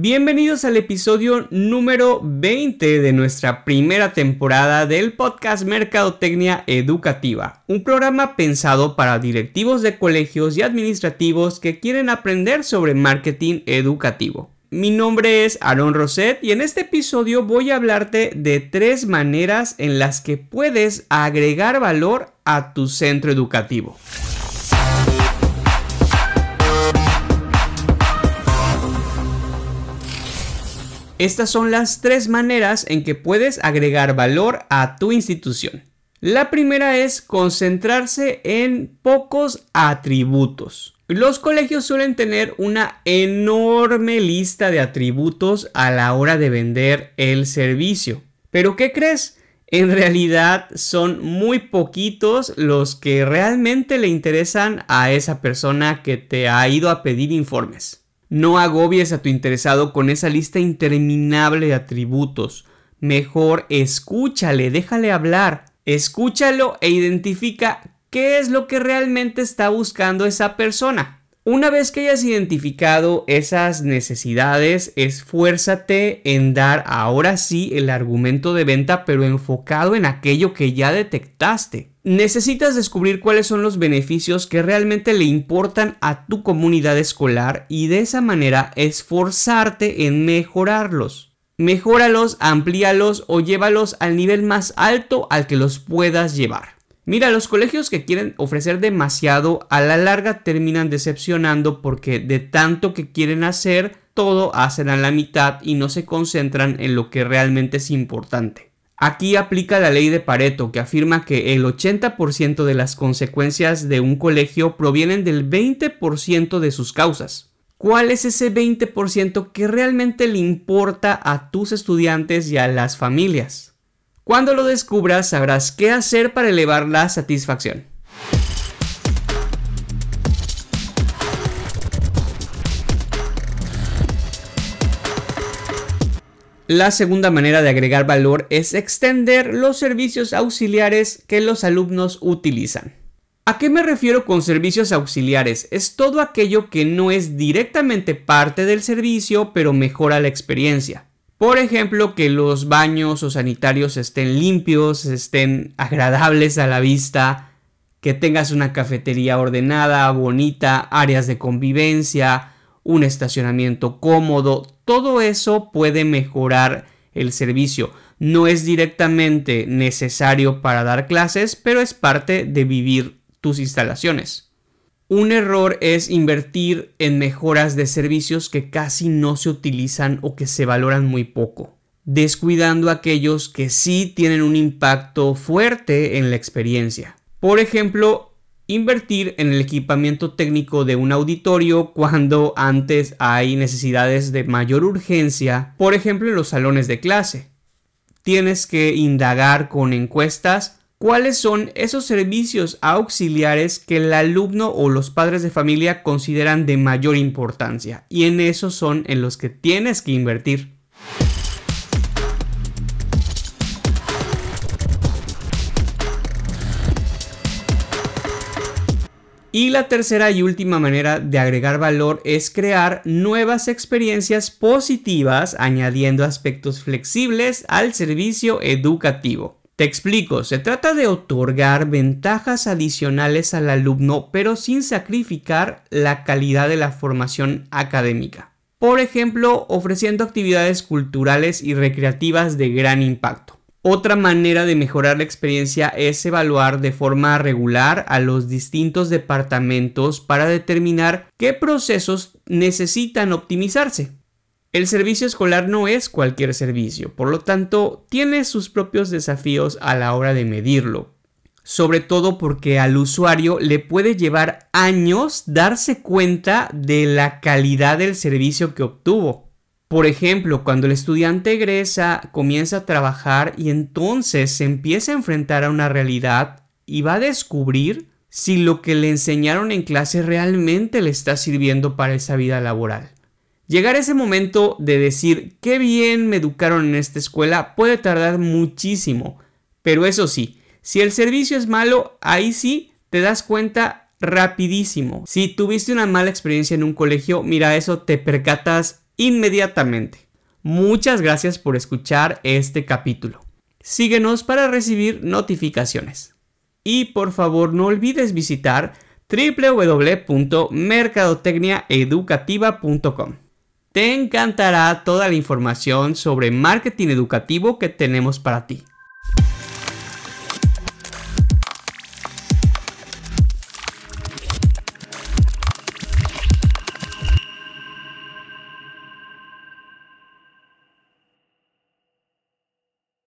Bienvenidos al episodio número 20 de nuestra primera temporada del podcast Mercadotecnia Educativa, un programa pensado para directivos de colegios y administrativos que quieren aprender sobre marketing educativo. Mi nombre es Aaron Roset y en este episodio voy a hablarte de tres maneras en las que puedes agregar valor a tu centro educativo. Estas son las tres maneras en que puedes agregar valor a tu institución. La primera es concentrarse en pocos atributos. Los colegios suelen tener una enorme lista de atributos a la hora de vender el servicio. Pero ¿qué crees? En realidad son muy poquitos los que realmente le interesan a esa persona que te ha ido a pedir informes. No agobies a tu interesado con esa lista interminable de atributos. Mejor escúchale, déjale hablar. Escúchalo e identifica qué es lo que realmente está buscando esa persona. Una vez que hayas identificado esas necesidades, esfuérzate en dar ahora sí el argumento de venta, pero enfocado en aquello que ya detectaste. Necesitas descubrir cuáles son los beneficios que realmente le importan a tu comunidad escolar y de esa manera esforzarte en mejorarlos. Mejóralos, amplíalos o llévalos al nivel más alto al que los puedas llevar. Mira, los colegios que quieren ofrecer demasiado a la larga terminan decepcionando porque de tanto que quieren hacer, todo hacen a la mitad y no se concentran en lo que realmente es importante. Aquí aplica la ley de Pareto que afirma que el 80% de las consecuencias de un colegio provienen del 20% de sus causas. ¿Cuál es ese 20% que realmente le importa a tus estudiantes y a las familias? Cuando lo descubras sabrás qué hacer para elevar la satisfacción. La segunda manera de agregar valor es extender los servicios auxiliares que los alumnos utilizan. ¿A qué me refiero con servicios auxiliares? Es todo aquello que no es directamente parte del servicio pero mejora la experiencia. Por ejemplo, que los baños o sanitarios estén limpios, estén agradables a la vista, que tengas una cafetería ordenada, bonita, áreas de convivencia, un estacionamiento cómodo, todo eso puede mejorar el servicio. No es directamente necesario para dar clases, pero es parte de vivir tus instalaciones. Un error es invertir en mejoras de servicios que casi no se utilizan o que se valoran muy poco, descuidando aquellos que sí tienen un impacto fuerte en la experiencia. Por ejemplo, invertir en el equipamiento técnico de un auditorio cuando antes hay necesidades de mayor urgencia, por ejemplo en los salones de clase. Tienes que indagar con encuestas cuáles son esos servicios auxiliares que el alumno o los padres de familia consideran de mayor importancia y en esos son en los que tienes que invertir. Y la tercera y última manera de agregar valor es crear nuevas experiencias positivas añadiendo aspectos flexibles al servicio educativo. Te explico, se trata de otorgar ventajas adicionales al alumno pero sin sacrificar la calidad de la formación académica. Por ejemplo, ofreciendo actividades culturales y recreativas de gran impacto. Otra manera de mejorar la experiencia es evaluar de forma regular a los distintos departamentos para determinar qué procesos necesitan optimizarse. El servicio escolar no es cualquier servicio, por lo tanto, tiene sus propios desafíos a la hora de medirlo. Sobre todo porque al usuario le puede llevar años darse cuenta de la calidad del servicio que obtuvo. Por ejemplo, cuando el estudiante egresa, comienza a trabajar y entonces se empieza a enfrentar a una realidad y va a descubrir si lo que le enseñaron en clase realmente le está sirviendo para esa vida laboral. Llegar a ese momento de decir qué bien me educaron en esta escuela puede tardar muchísimo, pero eso sí, si el servicio es malo, ahí sí te das cuenta rapidísimo. Si tuviste una mala experiencia en un colegio, mira eso, te percatas inmediatamente. Muchas gracias por escuchar este capítulo. Síguenos para recibir notificaciones. Y por favor no olvides visitar www.mercadotecniaeducativa.com. Te encantará toda la información sobre marketing educativo que tenemos para ti.